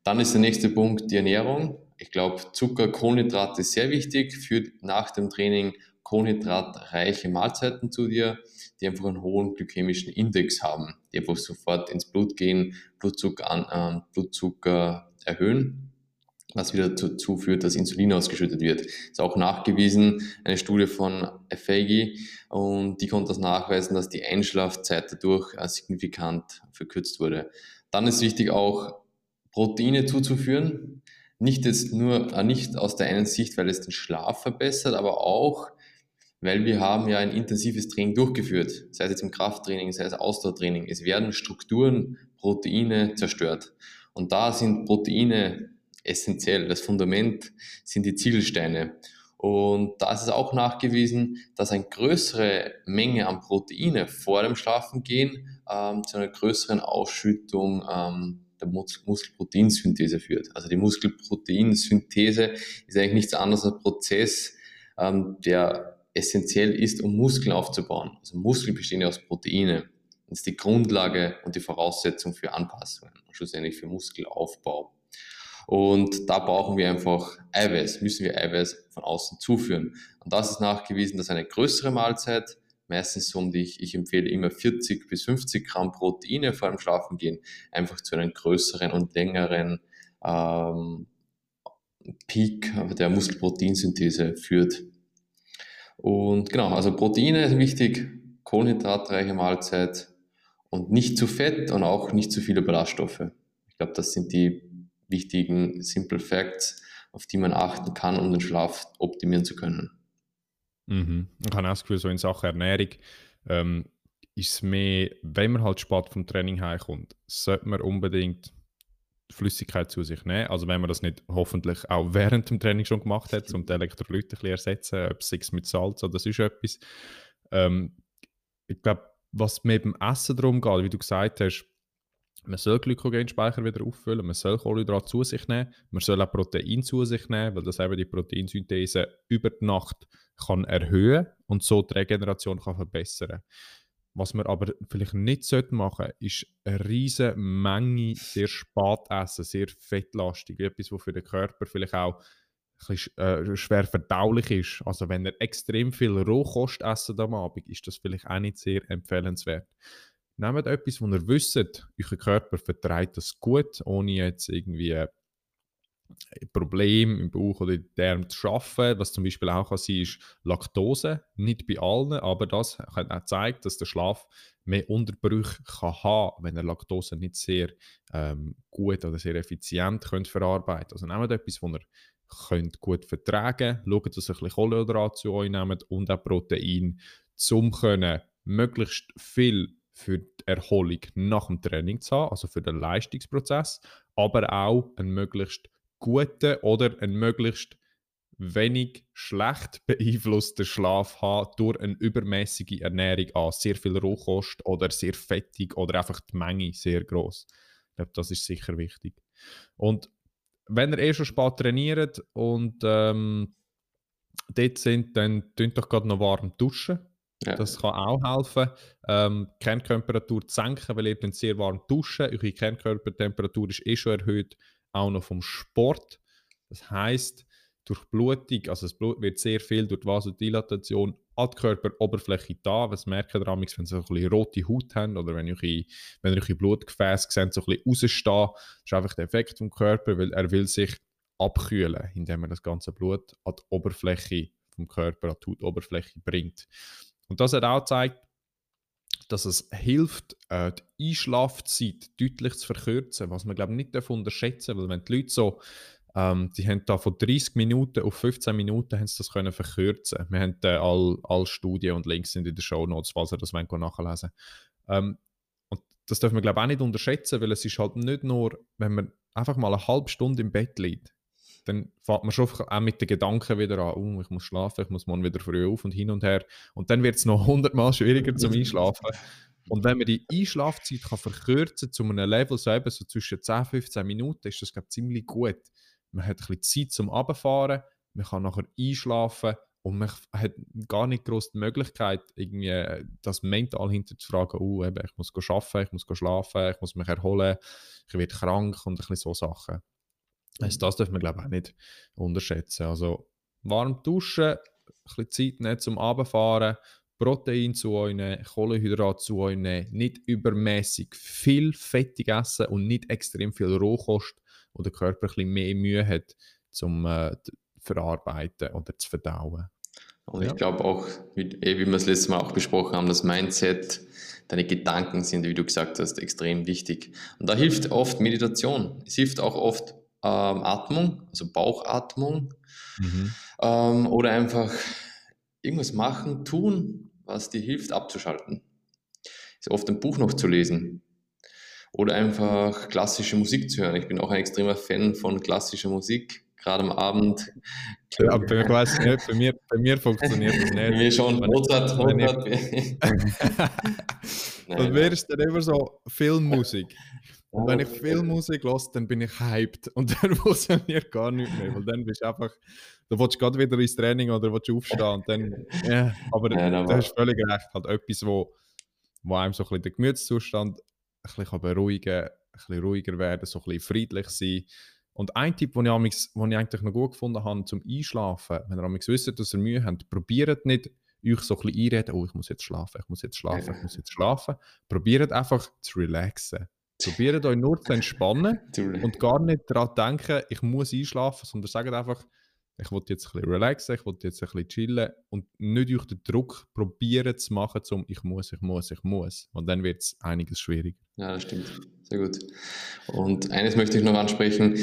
Dann ist der nächste Punkt die Ernährung. Ich glaube, Zucker, Kohlenhydrate ist sehr wichtig. Führt nach dem Training kohlenhydratreiche Mahlzeiten zu dir, die einfach einen hohen glykämischen Index haben, die einfach sofort ins Blut gehen, Blutzucker, an, äh, Blutzucker erhöhen, was wieder dazu führt, dass Insulin ausgeschüttet wird. Ist auch nachgewiesen, eine Studie von Efegi und die konnte das nachweisen, dass die Einschlafzeit dadurch äh, signifikant verkürzt wurde. Dann ist wichtig auch Proteine zuzuführen nicht jetzt nur, äh, nicht aus der einen Sicht, weil es den Schlaf verbessert, aber auch, weil wir haben ja ein intensives Training durchgeführt, sei es jetzt im Krafttraining, sei es Ausdauertraining. Es werden Strukturen, Proteine zerstört. Und da sind Proteine essentiell. Das Fundament sind die Ziegelsteine. Und da ist es auch nachgewiesen, dass eine größere Menge an Proteine vor dem Schlafengehen ähm, zu einer größeren Ausschüttung ähm, der Mus Muskelproteinsynthese führt. Also die Muskelproteinsynthese ist eigentlich nichts anderes als ein Prozess, ähm, der essentiell ist, um Muskeln aufzubauen. Also Muskeln bestehen ja aus Proteine. Das ist die Grundlage und die Voraussetzung für Anpassungen und schlussendlich für Muskelaufbau. Und da brauchen wir einfach Eiweiß, müssen wir Eiweiß von außen zuführen. Und das ist nachgewiesen, dass eine größere Mahlzeit meistens so um die, ich empfehle immer 40 bis 50 Gramm Proteine vor dem Schlafengehen, einfach zu einem größeren und längeren ähm, Peak der Muskelproteinsynthese führt. Und genau, also Proteine sind wichtig, kohlenhydratreiche Mahlzeit und nicht zu fett und auch nicht zu viele Ballaststoffe. Ich glaube, das sind die wichtigen Simple Facts, auf die man achten kann, um den Schlaf optimieren zu können. Mhm. Ich habe auch das Gefühl, so in Sachen Ernährung ähm, ist es mehr, wenn man halt spät vom Training heimkommt, sollte man unbedingt Flüssigkeit zu sich nehmen. Also wenn man das nicht hoffentlich auch während dem Training schon gemacht hat, um die Elektrolyte ein bisschen ersetzen, ob es mit Salz oder sonst etwas. Ähm, ich glaube, was mit dem Essen darum geht, wie du gesagt hast, man soll Glykogenspeicher wieder auffüllen, man soll Kohlenhydrate zu sich nehmen, man soll auch Protein zu sich nehmen, weil das eben die Proteinsynthese über die Nacht kann erhöhen und so die Regeneration kann verbessern. Was man aber vielleicht nicht machen sollte, ist eine riesige Menge sehr spät essen, sehr fettlastig. Etwas, was für den Körper vielleicht auch äh, schwer verdaulich ist. Also wenn er extrem viel Rohkost essen am Abend, ist das vielleicht auch nicht sehr empfehlenswert. Nehmt etwas, wo ihr wisst, euer Körper vertreibt das gut, ohne jetzt irgendwie Problem im Bauch oder in Darm zu schaffen. Was zum Beispiel auch kann sein ist Laktose. Nicht bei allen, aber das hat auch gezeigt, dass der Schlaf mehr Unterbrüche kann haben, wenn er Laktose nicht sehr ähm, gut oder sehr effizient könnt verarbeiten. Also nehmt etwas, was ihr könnt gut vertragen, schaut, dass ihr ein bisschen Kohlenhydrate zu euch nehmt und auch Protein, um möglichst viel für die Erholung nach dem Training zu haben, also für den Leistungsprozess, aber auch einen möglichst guten oder einen möglichst wenig schlecht beeinflussten Schlaf haben durch eine übermäßige Ernährung an. Sehr viel Rohkost oder sehr fettig oder einfach die Menge sehr groß. Ich glaube, das ist sicher wichtig. Und wenn ihr eh schon spät trainiert und ähm, dort sind, dann tun doch gerade noch warm duschen. Ja. Das kann auch helfen, ähm, Kerntemperatur zu senken, weil ihr dann sehr warm duschen. Eure Kernkörpertemperatur ist eh schon erhöht auch noch vom Sport. Das heißt, durch Blutung, also das Blut wird sehr viel durch die Vasodilatation an die Körperoberfläche da. Was merkt ihr wenn sie so ein bisschen rote Haut haben oder wenn eure, wenn eure Blutgefäße sehen, so ein bisschen rausstehen. Das ist einfach der Effekt vom Körper, weil er will sich abkühlen, indem er das ganze Blut an die Oberfläche vom Körper, an die Hautoberfläche bringt. Und das hat auch gezeigt, dass es hilft, äh, die Einschlafzeit deutlich zu verkürzen, was man glaube nicht unterschätzen darf, weil wenn die Leute so, ähm, die haben da von 30 Minuten auf 15 Minuten haben sie das können verkürzen. Wir haben äh, all, all Studien und Links sind in den Show Notes, falls ihr das wollt, nachlesen ähm, Und das darf man glaube auch nicht unterschätzen, weil es ist halt nicht nur, wenn man einfach mal eine halbe Stunde im Bett liegt, dann fährt man schon auch mit den Gedanken wieder an, oh, ich muss schlafen, ich muss morgen wieder früh auf und hin und her. Und dann wird es noch hundertmal schwieriger zum Einschlafen. Und wenn man die Einschlafzeit kann verkürzen zu einem Level, so eben so zwischen 10 15 Minuten, ist das glaube ziemlich gut. Man hat ein bisschen Zeit zum Abfahren, man kann nachher einschlafen und man hat gar nicht groß die Möglichkeit, irgendwie äh, das mental hinterzufragen, oh, eben, ich muss arbeiten, ich muss schlafen, ich muss mich erholen, ich werde krank und ein bisschen so Sachen. Also das darf man glaube ich auch nicht unterschätzen. Also warm duschen, ein bisschen Zeit nehmen zum Abfahren, Protein zu euch nehmen, Kohlenhydrat zu euch nehmen, nicht übermäßig viel fettig essen und nicht extrem viel Rohkost, wo der Körper ein bisschen mehr Mühe hat zum äh, verarbeiten oder zu verdauen. Und ja. ich glaube auch, wie, eh, wie wir es letztes Mal auch besprochen haben, das Mindset, deine Gedanken sind, wie du gesagt hast, extrem wichtig. Und da hilft oft Meditation. Es hilft auch oft ähm, Atmung, also Bauchatmung. Mhm. Ähm, oder einfach irgendwas machen, tun, was dir hilft, abzuschalten. Ist oft ein Buch noch zu lesen. Oder einfach klassische Musik zu hören. Ich bin auch ein extremer Fan von klassischer Musik, gerade am Abend. Ja, ich weiß nicht, bei mir, bei mir funktioniert das nicht. Bei mir schon, Mozart, Mozart. Dann wäre es dann immer so Filmmusik. Und wenn ich viel Musik höre, dann bin ich hyped und dann funktioniert gar nicht mehr, weil dann bist du einfach, da willst du gerade wieder ins Training oder willst du aufstehen und dann, ja, aber ja, da hast völlig recht, halt etwas, wo, wo einem so ein bisschen den Gemütszustand ein bisschen beruhigen kann, ein bisschen ruhiger werden, so ein bisschen friedlich sein. Und ein Tipp, den ich, den ich eigentlich noch gut gefunden habe zum Einschlafen, wenn ihr wisst, dass ihr Mühe habt, probiert nicht, euch so ein bisschen einreden, oh, ich muss jetzt schlafen, ich muss jetzt schlafen, ich muss jetzt schlafen. Probiert einfach zu relaxen. Probiert euch nur zu entspannen und gar nicht daran denken, ich muss einschlafen, sondern sagt einfach, ich will jetzt ein bisschen relaxen, ich will jetzt ein bisschen chillen und nicht euch den Druck probieren zu machen, zum ich muss, ich muss, ich muss. Und dann wird es einiges schwieriger. Ja, das stimmt. Sehr gut. Und eines möchte ich noch ansprechen.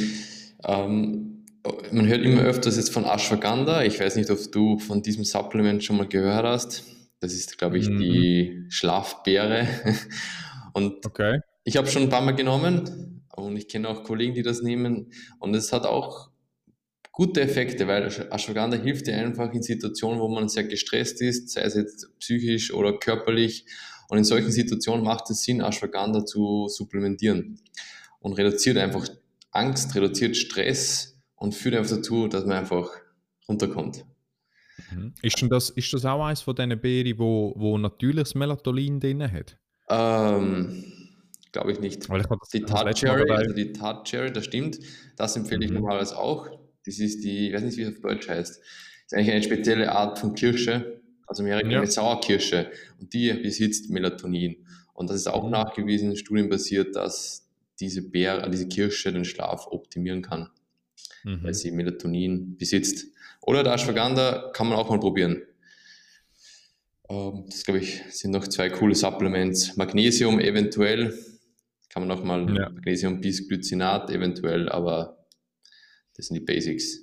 Ähm, man hört immer öfters jetzt von Ashwagandha. Ich weiß nicht, ob du von diesem Supplement schon mal gehört hast. Das ist, glaube ich, mhm. die Schlafbeere. Und okay. Ich habe schon ein paar Mal genommen und ich kenne auch Kollegen, die das nehmen und es hat auch gute Effekte, weil Ashwagandha hilft dir einfach in Situationen, wo man sehr gestresst ist, sei es jetzt psychisch oder körperlich. Und in solchen Situationen macht es Sinn, Ashwagandha zu supplementieren und reduziert einfach Angst, reduziert Stress und führt einfach dazu, dass man einfach runterkommt. Mhm. Ist, denn das, ist das auch eines von diesen Beeren, wo, wo natürliches Melatonin drin hat? Ähm, Glaube ich nicht. Die Tart Cherry, also die Tart Cherry, das stimmt. Das empfehle ich mhm. normalerweise auch. Das ist die, ich weiß nicht, wie es auf Deutsch heißt. Das ist eigentlich eine spezielle Art von Kirsche, also mehr ja. eine Sauerkirsche. Und die besitzt Melatonin. Und das ist auch mhm. nachgewiesen, studienbasiert, dass diese Beere, diese Kirsche den Schlaf optimieren kann, mhm. weil sie Melatonin besitzt. Oder der Ashwagandha kann man auch mal probieren. Ähm, das, glaube ich, sind noch zwei coole Supplements. Magnesium eventuell, kann man nochmal ja. Magnesium bis Glycinat eventuell, aber das sind die Basics.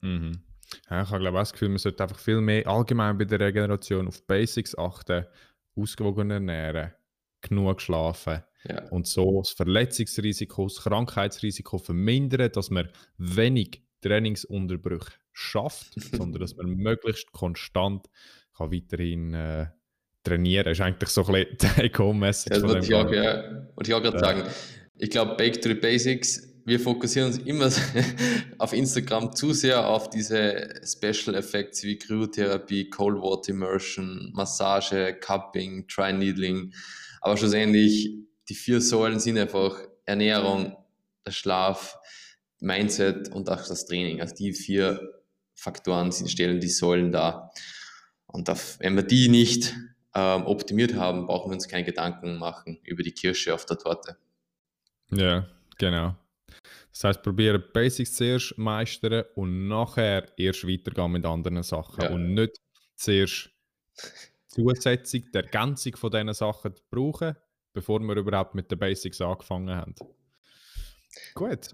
Mhm. Ja, ich habe glaube das Gefühl, man sollte einfach viel mehr allgemein bei der Regeneration auf Basics achten, ausgewogen ernähren, genug schlafen ja. und so das Verletzungsrisiko, das Krankheitsrisiko vermindern, dass man wenig Trainingsunterbrüche schafft, sondern dass man möglichst konstant kann weiterhin äh, trainieren. Das ist eigentlich so ein bisschen die Take-Home-Message ja, von dem ich auch, ja. Und ich auch gerade ja. sagen, ich glaube, Back to the Basics, wir fokussieren uns immer auf Instagram zu sehr auf diese Special Effects wie Kryotherapie, Cold Water Immersion, Massage, Cupping, Try Needling. Aber schlussendlich, die vier Säulen sind einfach Ernährung, der Schlaf, Mindset und auch das Training. Also die vier Faktoren sind, stellen die Säulen dar. Und auf, wenn wir die nicht ähm, optimiert haben, brauchen wir uns keine Gedanken machen über die Kirsche auf der Torte. Ja, genau. Das heißt, probiere Basics zuerst meistern und nachher erst weitergehen mit anderen Sachen ja. und nicht zuerst zusätzlich die Ergänzung von diesen Sachen brauchen, bevor wir überhaupt mit den Basics angefangen haben. Gut.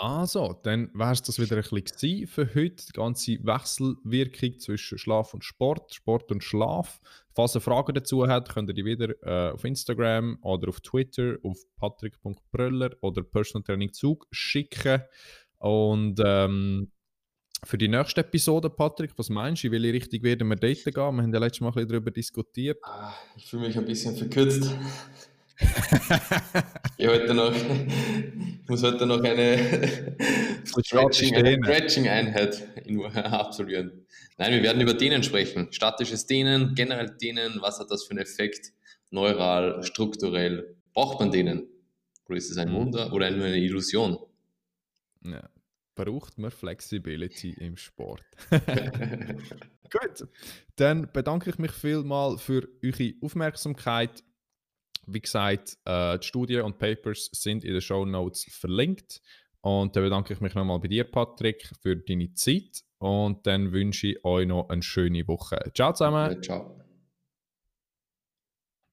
Also, dann wäre es das wieder ein bisschen für heute. Die ganze Wechselwirkung zwischen Schlaf und Sport, Sport und Schlaf. Falls ihr Fragen dazu habt, könnt ihr die wieder äh, auf Instagram oder auf Twitter auf patrick.bröller oder Personal Training Zug schicken. Und ähm, für die nächste Episode, Patrick, was meinst du? In welche Richtung werden wir dort gehen? Wir haben ja letztes Mal ein bisschen darüber diskutiert. Ah, ich fühle mich ein bisschen verkürzt ich, heute noch, ich muss heute noch eine Stretching-Einheit absolvieren. Nein, wir werden über Dehnen sprechen. Statisches Dehnen, generell Dehnen, was hat das für einen Effekt? Neural, strukturell. Braucht man Dehnen? Oder ist es ein mhm. Wunder oder nur eine Illusion? Ja. Braucht man Flexibility im Sport? Gut, dann bedanke ich mich vielmal für eure Aufmerksamkeit. Wie gesagt, äh, die Studien und Papers sind in den Show Notes verlinkt. Und dann bedanke ich mich nochmal bei dir, Patrick, für deine Zeit. Und dann wünsche ich euch noch eine schöne Woche. Ciao zusammen. Ja, ciao.